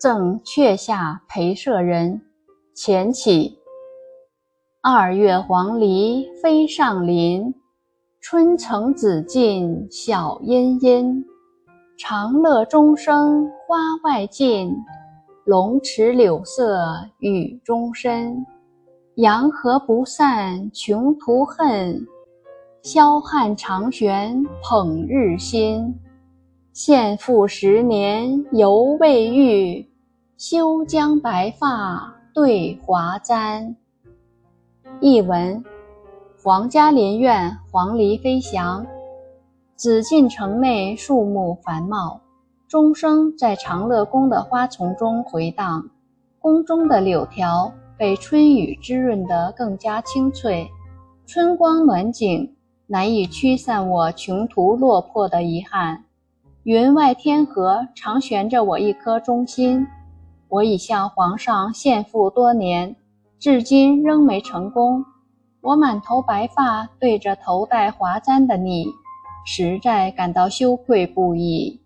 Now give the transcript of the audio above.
赠阙下陪舍人。前起。二月黄鹂飞上林，春城紫禁晓阴阴。长乐钟声花外尽，龙池柳色雨中深。洋河不散穷途恨，霄汉长悬捧日新。献赋十年犹未遇，休将白发对华簪。译文：皇家林苑黄鹂飞翔，紫禁城内树木繁茂，钟声在长乐宫的花丛中回荡，宫中的柳条。被春雨滋润得更加清脆，春光暖景难以驱散我穷途落魄的遗憾。云外天河常悬着我一颗忠心，我已向皇上献赋多年，至今仍没成功。我满头白发对着头戴华簪的你，实在感到羞愧不已。